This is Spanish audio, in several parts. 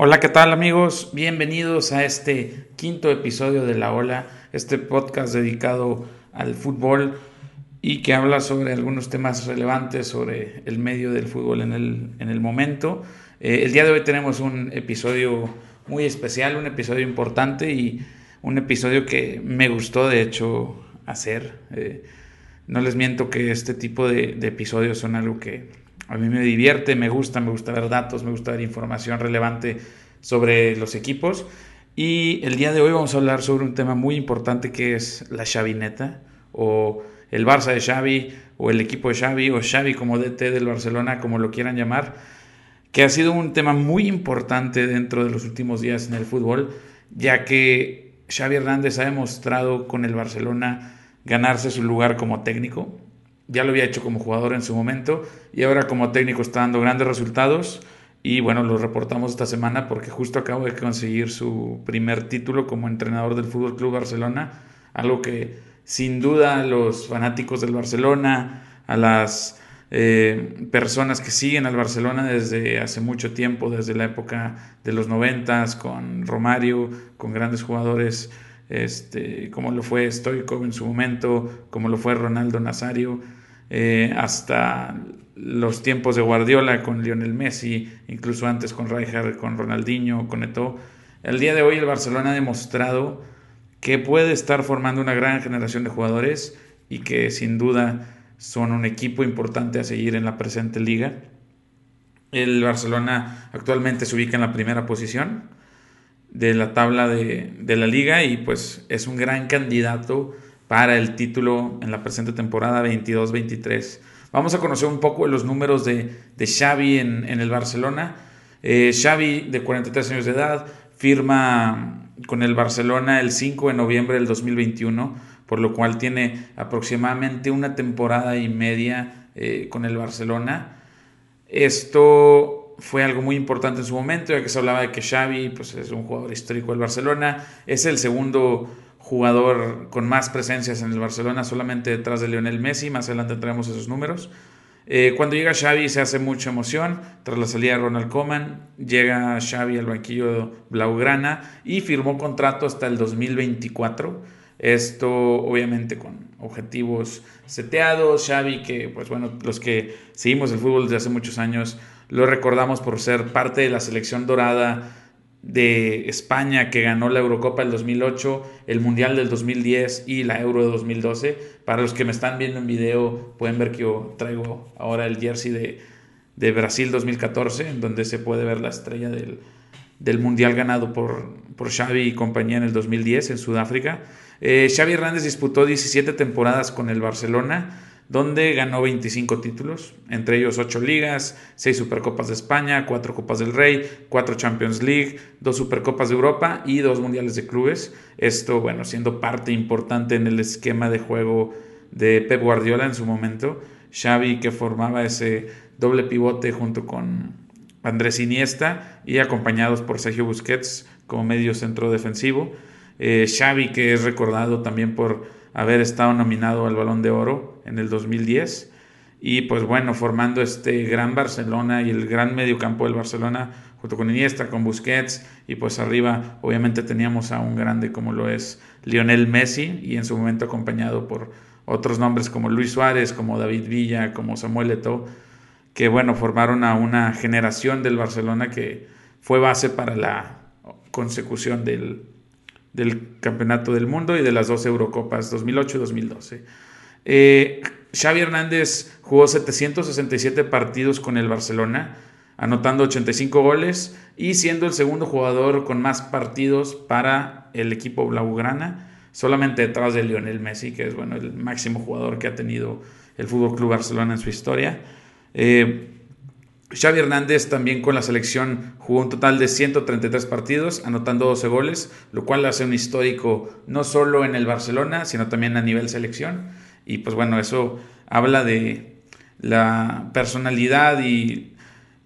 Hola, ¿qué tal amigos? Bienvenidos a este quinto episodio de La Ola, este podcast dedicado al fútbol y que habla sobre algunos temas relevantes sobre el medio del fútbol en el, en el momento. Eh, el día de hoy tenemos un episodio muy especial, un episodio importante y un episodio que me gustó de hecho hacer. Eh, no les miento que este tipo de, de episodios son algo que a mí me divierte, me gusta, me gusta ver datos, me gusta ver información relevante sobre los equipos. Y el día de hoy vamos a hablar sobre un tema muy importante que es la Xavineta o el Barça de Xavi o el equipo de Xavi o Xavi como DT del Barcelona, como lo quieran llamar, que ha sido un tema muy importante dentro de los últimos días en el fútbol, ya que Xavi Hernández ha demostrado con el Barcelona ganarse su lugar como técnico ya lo había hecho como jugador en su momento y ahora como técnico está dando grandes resultados. Y bueno, lo reportamos esta semana porque justo acabo de conseguir su primer título como entrenador del Fútbol Club Barcelona, algo que sin duda los fanáticos del Barcelona, a las eh, personas que siguen al Barcelona desde hace mucho tiempo, desde la época de los noventas, con Romario, con grandes jugadores este, como lo fue Stoikov en su momento, como lo fue Ronaldo Nazario, eh, hasta los tiempos de Guardiola con Lionel Messi, incluso antes con Rijkaard, con Ronaldinho, con Eto'o. El día de hoy el Barcelona ha demostrado que puede estar formando una gran generación de jugadores y que sin duda son un equipo importante a seguir en la presente liga. El Barcelona actualmente se ubica en la primera posición de la tabla de, de la liga y pues es un gran candidato para el título en la presente temporada 22-23. Vamos a conocer un poco los números de, de Xavi en, en el Barcelona. Eh, Xavi, de 43 años de edad, firma con el Barcelona el 5 de noviembre del 2021, por lo cual tiene aproximadamente una temporada y media eh, con el Barcelona. Esto fue algo muy importante en su momento, ya que se hablaba de que Xavi pues, es un jugador histórico del Barcelona, es el segundo jugador con más presencias en el Barcelona, solamente detrás de Lionel Messi. Más adelante traemos esos números. Eh, cuando llega Xavi se hace mucha emoción. Tras la salida de Ronald Koeman, llega Xavi al banquillo Blaugrana y firmó contrato hasta el 2024. Esto obviamente con objetivos seteados. Xavi, que pues bueno, los que seguimos el fútbol desde hace muchos años, lo recordamos por ser parte de la selección dorada de España que ganó la Eurocopa del 2008, el Mundial del 2010 y la Euro de 2012. Para los que me están viendo en video pueden ver que yo traigo ahora el jersey de, de Brasil 2014, en donde se puede ver la estrella del, del Mundial ganado por, por Xavi y compañía en el 2010 en Sudáfrica. Eh, Xavi Hernández disputó 17 temporadas con el Barcelona donde ganó 25 títulos, entre ellos 8 ligas, 6 Supercopas de España, 4 Copas del Rey, 4 Champions League, 2 Supercopas de Europa y 2 Mundiales de Clubes. Esto, bueno, siendo parte importante en el esquema de juego de Pep Guardiola en su momento. Xavi que formaba ese doble pivote junto con Andrés Iniesta y acompañados por Sergio Busquets como medio centro defensivo. Eh, Xavi que es recordado también por haber estado nominado al Balón de Oro en el 2010 y pues bueno, formando este gran Barcelona y el gran mediocampo del Barcelona junto con Iniesta, con Busquets y pues arriba obviamente teníamos a un grande como lo es Lionel Messi y en su momento acompañado por otros nombres como Luis Suárez, como David Villa, como Samuel Eto'o, que bueno, formaron a una generación del Barcelona que fue base para la consecución del, del Campeonato del Mundo y de las dos Eurocopas 2008 y 2012. Eh, Xavi Hernández jugó 767 partidos con el Barcelona, anotando 85 goles y siendo el segundo jugador con más partidos para el equipo blaugrana, solamente detrás de Lionel Messi, que es bueno, el máximo jugador que ha tenido el Fútbol Club Barcelona en su historia. Eh, Xavi Hernández también con la selección jugó un total de 133 partidos, anotando 12 goles, lo cual hace un histórico no solo en el Barcelona, sino también a nivel selección. Y pues bueno, eso habla de la personalidad y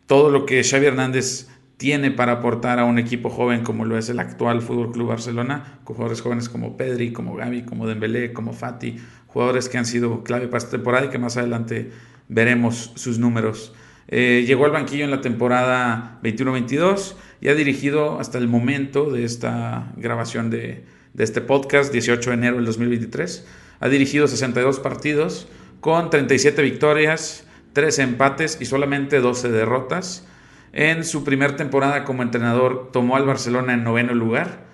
todo lo que Xavi Hernández tiene para aportar a un equipo joven como lo es el actual Fútbol Club Barcelona, con jugadores jóvenes como Pedri, como Gavi, como Dembélé, como Fati, jugadores que han sido clave para esta temporada y que más adelante veremos sus números. Eh, llegó al banquillo en la temporada 21-22 y ha dirigido hasta el momento de esta grabación de, de este podcast, 18 de enero del 2023. Ha dirigido 62 partidos con 37 victorias, 13 empates y solamente 12 derrotas. En su primer temporada como entrenador tomó al Barcelona en noveno lugar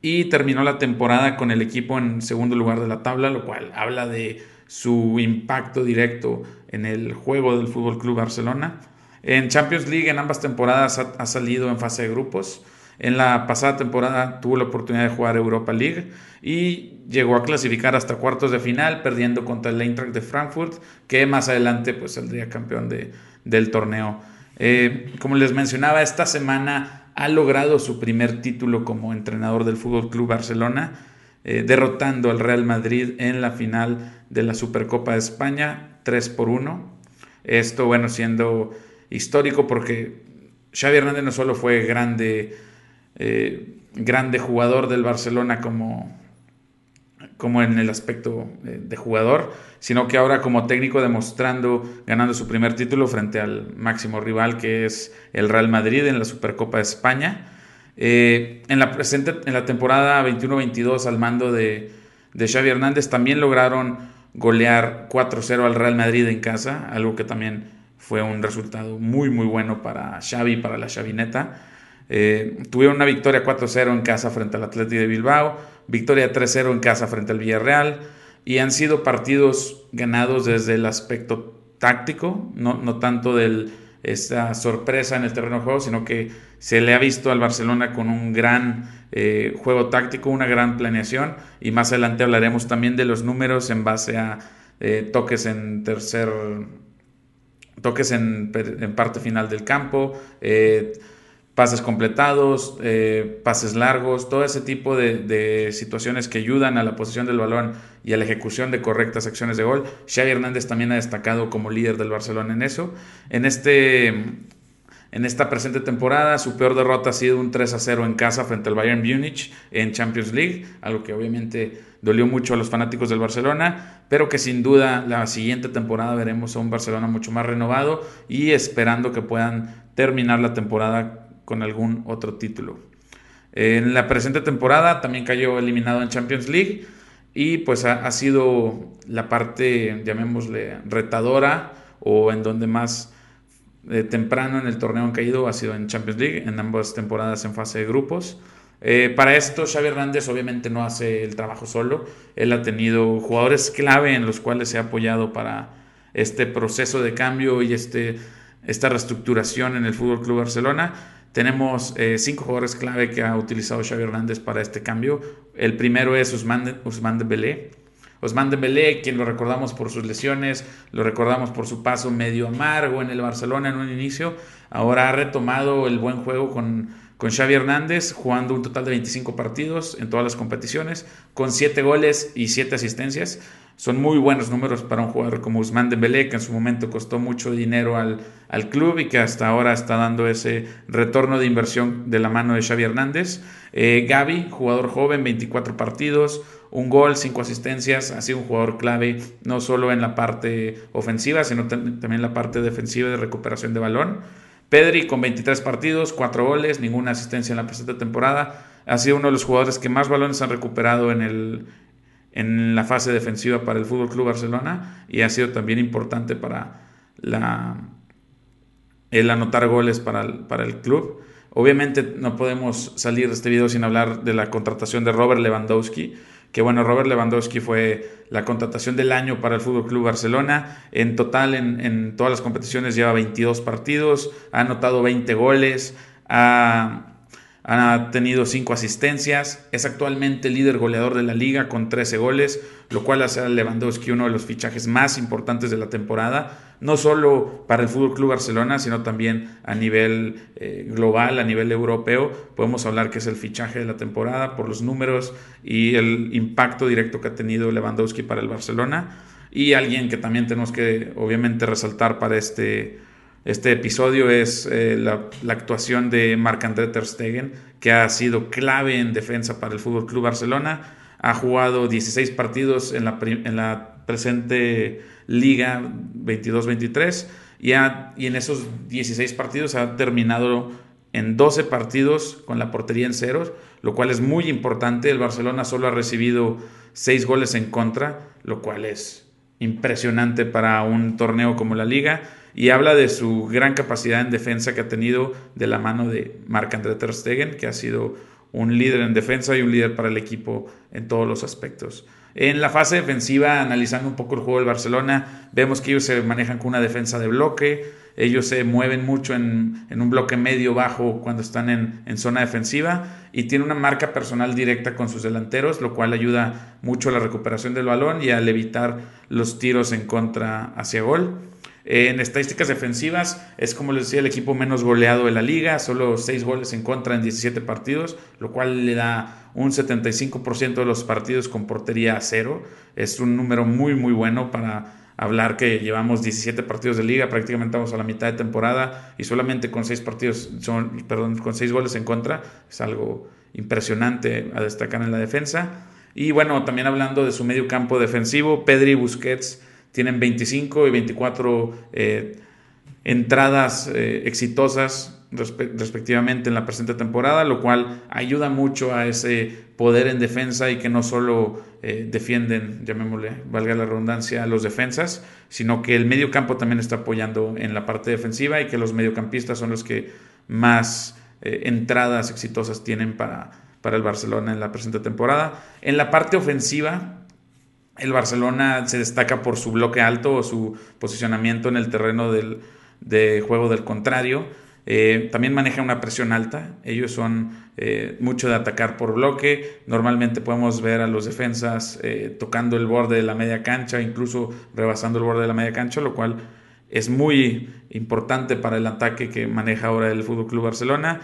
y terminó la temporada con el equipo en segundo lugar de la tabla, lo cual habla de su impacto directo en el juego del Fútbol Club Barcelona. En Champions League en ambas temporadas ha salido en fase de grupos. En la pasada temporada tuvo la oportunidad de jugar Europa League y llegó a clasificar hasta cuartos de final, perdiendo contra el Eintracht de Frankfurt, que más adelante pues saldría campeón de, del torneo. Eh, como les mencionaba, esta semana ha logrado su primer título como entrenador del Fútbol Club Barcelona, eh, derrotando al Real Madrid en la final de la Supercopa de España 3 por 1. Esto, bueno, siendo histórico porque Xavi Hernández no solo fue grande eh, grande jugador del Barcelona como, como en el aspecto de, jugador, sino que ahora como técnico demostrando, ganando su primer título frente al máximo rival que es el Real Madrid en la Supercopa de España. Eh, en, la presente, en la temporada 21-22 al mando de, de Xavi Hernández también lograron golear 4-0 al Real Madrid en casa, algo que también fue un resultado muy muy bueno para Xavi, para la Xavineta. Eh, tuvieron una victoria 4-0 en casa frente al Atleti de Bilbao, victoria 3-0 en casa frente al Villarreal y han sido partidos ganados desde el aspecto táctico, no, no tanto de esta sorpresa en el terreno de juego, sino que se le ha visto al Barcelona con un gran eh, juego táctico, una gran planeación y más adelante hablaremos también de los números en base a eh, toques en tercer, toques en, parte final del campo, pases completados, eh, pases largos, todo ese tipo de, situaciones que ayudan a la posición del balón y a la ejecución de correctas acciones de gol. Xavi Hernández también ha destacado como líder del Barcelona en eso. En, este, en esta presente temporada, su peor derrota ha sido un 3 a 0 en casa frente al Bayern Múnich en Champions League, algo que obviamente dolió mucho a los fanáticos del Barcelona, pero que sin duda la siguiente temporada veremos a un Barcelona mucho más renovado y esperando que puedan terminar la temporada con algún otro título. En la presente temporada también cayó eliminado en Champions League y pues ha, sido la parte, llamémosle, retadora o en donde más eh, temprano en el torneo han caído ha sido en Champions League, en ambas temporadas en fase de grupos. Eh, para esto Xavi Hernández obviamente no hace el trabajo solo, él ha tenido jugadores clave en los cuales se ha apoyado para este proceso de cambio y este, esta reestructuración en el Fútbol Club Barcelona tenemos eh, cinco jugadores clave que ha utilizado Xavi Hernández para este cambio. El primero es Usman, Usman Dembélé. Usman Dembélé, quien lo recordamos por sus lesiones, lo recordamos por su paso medio amargo en el Barcelona en un inicio, ahora ha retomado el buen juego con, con Xavi Hernández, jugando un total de 25 partidos en todas las competiciones, con 7 goles y 7 asistencias. Son muy buenos números para un jugador como Usman Dembélé, que en su momento costó mucho dinero al, al, club y que hasta ahora está dando ese retorno de inversión de la mano de Xavi Hernández. Eh, Gaby, jugador joven, 24 partidos, un gol, 5 asistencias, ha sido un jugador clave no solo en la parte ofensiva, sino también en la parte defensiva de recuperación de balón. Pedri con 23 partidos, 4 goles, ninguna asistencia en la presente temporada. Ha sido uno de los jugadores que más balones han recuperado en el, en la fase defensiva para el Fútbol Club Barcelona y ha sido también importante para la, el anotar goles para para el club. Obviamente no podemos salir de este video sin hablar de la contratación de Robert Lewandowski, que bueno, Robert Lewandowski fue la contratación del año para el Fútbol Club Barcelona. En total, en, todas las competiciones lleva 22 partidos, ha anotado 20 goles, ha ha tenido cinco asistencias, es actualmente líder goleador de la liga con 13 goles, lo cual hace a Lewandowski uno de los fichajes más importantes de la temporada, no solo para el Fútbol Club Barcelona, sino también a nivel eh, global, a nivel europeo. Podemos hablar que es el fichaje de la temporada por los números y el impacto directo que ha tenido Lewandowski para el Barcelona. Y alguien que también tenemos que obviamente resaltar para este este episodio es eh, la, actuación de Marc-André Ter Stegen, que ha sido clave en defensa para el Fútbol Club Barcelona. Ha jugado 16 partidos en la, en la presente Liga 22-23 y, y en esos 16 partidos ha terminado en 12 partidos con la portería en ceros, lo cual es muy importante. El Barcelona solo ha recibido 6 goles en contra, lo cual es impresionante para un torneo como la liga y habla de su gran capacidad en defensa que ha tenido de la mano de Marc-André Ter Stegen, que ha sido un líder en defensa y un líder para el equipo en todos los aspectos. En la fase defensiva, analizando un poco el juego del Barcelona, vemos que ellos se manejan con una defensa de bloque, ellos se mueven mucho en, un bloque medio bajo cuando están en, en, zona defensiva y tiene una marca personal directa con sus delanteros, lo cual ayuda mucho a la recuperación del balón y al evitar los tiros en contra hacia gol. En estadísticas defensivas es como les decía el equipo menos goleado de la liga, solo 6 goles en contra en 17 partidos, lo cual le da un 75% de los partidos con portería a cero. Es un número muy muy bueno para hablar que llevamos 17 partidos de liga, prácticamente vamos a la mitad de temporada y solamente con 6 partidos, son, perdón, con 6 goles en contra, es algo impresionante a destacar en la defensa. Y bueno, también hablando de su medio campo defensivo, Pedri Busquets tienen 25 y 24 eh, entradas eh, exitosas respectivamente en la presente temporada, lo cual ayuda mucho a ese poder en defensa y que no solo eh, defienden, llamémosle, valga la redundancia, los defensas, sino que el medio campo también está apoyando en la parte defensiva y que los mediocampistas son los que más entradas exitosas tienen para, para el Barcelona en la presente temporada. En la parte ofensiva, el Barcelona se destaca por su bloque alto o su posicionamiento en el terreno del, de juego del contrario. Eh, también maneja una presión alta. Ellos son eh, mucho de atacar por bloque. Normalmente podemos ver a los defensas eh, tocando el borde de la media cancha, incluso rebasando el borde de la media cancha, lo cual es muy importante para el ataque que maneja ahora el Fútbol Club Barcelona.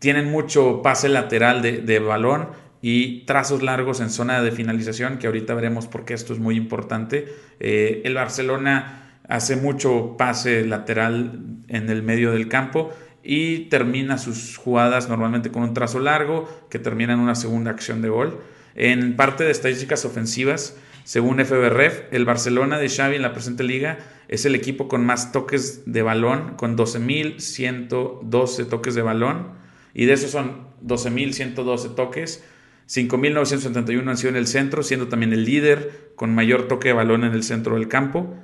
Tienen mucho pase lateral de, de balón y trazos largos en zona de finalización, que ahorita veremos por qué esto es muy importante. Eh, el Barcelona hace mucho pase lateral en el medio del campo y termina sus jugadas normalmente con un trazo largo que termina en una segunda acción de gol. En parte de estadísticas ofensivas, según FBREF, el Barcelona de Xavi en la presente liga es el equipo con más toques de balón, con 12.112 toques de balón, y de esos son 12.112 toques 5.971 han sido en el centro, siendo también el líder con mayor toque de balón en el centro del campo.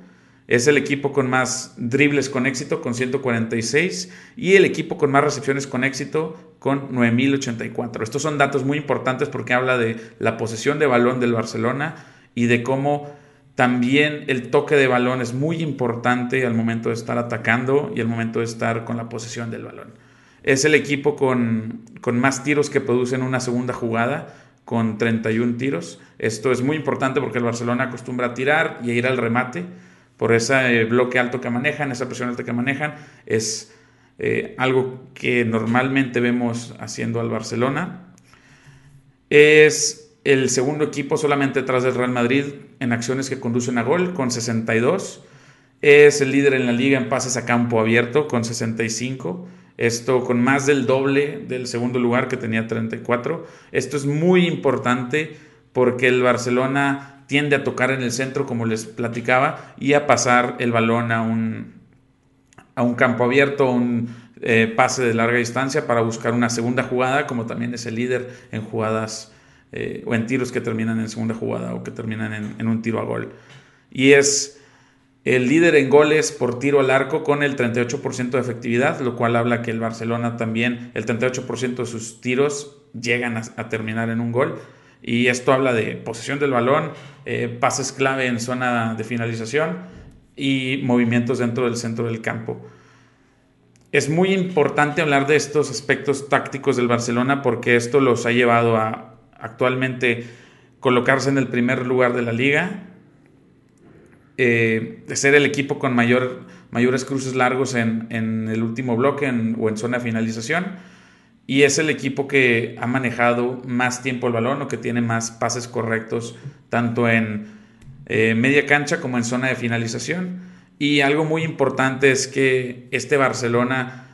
Es el equipo con más dribles con éxito, con 146, y el equipo con más recepciones con éxito, con 9.084. Estos son datos muy importantes porque habla de la posesión de balón del Barcelona y de cómo también el toque de balón es muy importante al momento de estar atacando y al momento de estar con la posesión del balón. Es el equipo con, más tiros que produce en una segunda jugada, con 31 tiros. Esto es muy importante porque el Barcelona acostumbra a tirar y a ir al remate por ese bloque alto que manejan, esa presión alta que manejan. Es eh, algo que normalmente vemos haciendo al Barcelona. Es el segundo equipo solamente detrás del Real Madrid en acciones que conducen a gol con 62. Es el líder en la liga en pases a campo abierto con 65 esto con más del doble del segundo lugar que tenía 34. Esto es muy importante porque el Barcelona tiende a tocar en el centro, como les platicaba, y a pasar el balón a un, a un campo abierto, un eh, pase de larga distancia para buscar una segunda jugada, como también es el líder en jugadas eh, o en tiros que terminan en segunda jugada o que terminan en un tiro a gol. Y es el líder en goles por tiro al arco con el 38% de efectividad, lo cual habla que el Barcelona también, el 38% de sus tiros llegan a, terminar en un gol. Y esto habla de posesión del balón, eh, pases clave en zona de finalización y movimientos dentro del centro del campo. Es muy importante hablar de estos aspectos tácticos del Barcelona porque esto los ha llevado a actualmente colocarse en el primer lugar de la liga eh, ser el equipo con mayor, mayores cruces largos en, el último bloque o en zona de finalización. Y es el equipo que ha manejado más tiempo el balón o que tiene más pases correctos, tanto en eh, media cancha como en zona de finalización. Y algo muy importante es que este Barcelona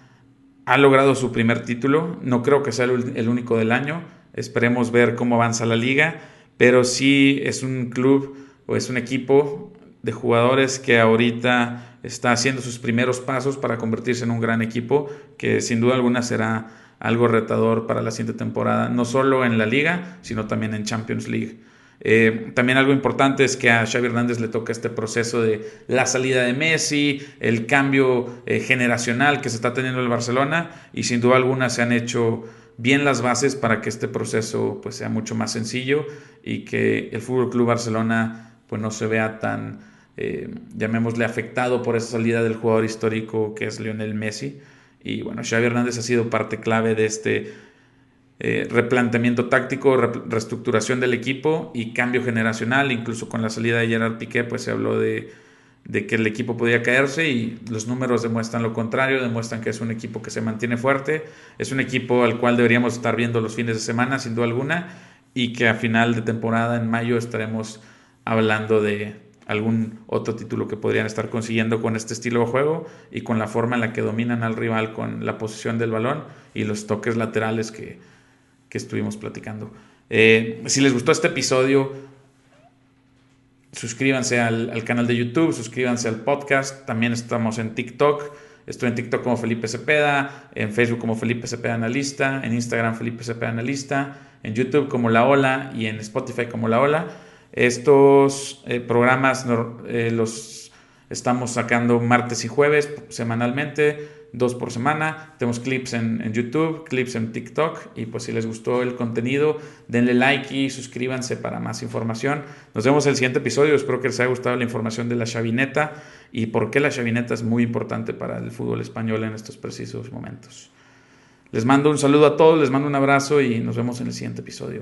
ha logrado su primer título. No creo que sea el único del año. Esperemos ver cómo avanza la liga. Pero sí es un club o es un equipo de jugadores que ahorita está haciendo sus primeros pasos para convertirse en un gran equipo, que sin duda alguna será algo retador para la siguiente temporada, no solo en la liga, sino también en Champions League. Eh, también algo importante es que a Xavi Hernández le toca este proceso de la salida de Messi, el cambio eh, generacional que se está teniendo en el Barcelona y sin duda alguna se han hecho bien las bases para que este proceso pues, sea mucho más sencillo y que el Fútbol Club Barcelona pues, no se vea tan, eh, llamémosle, afectado por esa salida del jugador histórico que es Lionel Messi. Y bueno, Xavi Hernández ha sido parte clave de este eh, replanteamiento táctico, reestructuración del equipo y cambio generacional. Incluso con la salida de Gerard Piqué, pues se habló de, que el equipo podía caerse y los números demuestran lo contrario, demuestran que es un equipo que se mantiene fuerte, es un equipo al cual deberíamos estar viendo los fines de semana, sin duda alguna, y que a final de temporada, en mayo, estaremos hablando de, algún otro título que podrían estar consiguiendo con este estilo de juego y con la forma en la que dominan al rival con la posición del balón y los toques laterales que, estuvimos platicando. Eh, si les gustó este episodio, suscríbanse al, canal de YouTube, suscríbanse al podcast, también estamos en TikTok. Estoy en TikTok como Felipe Cepeda, en Facebook como Felipe Cepeda Analista, en Instagram Felipe Cepeda Analista, en YouTube como La Ola y en Spotify como La Ola. Estos eh, programas eh, los estamos sacando martes y jueves semanalmente, dos por semana. Tenemos clips en, YouTube, clips en TikTok y pues si les gustó el contenido, denle like y suscríbanse para más información. Nos vemos en el siguiente episodio. Espero que les haya gustado la información de la chavineta y por qué la chavineta es muy importante para el fútbol español en estos precisos momentos. Les mando un saludo a todos, les mando un abrazo y nos vemos en el siguiente episodio.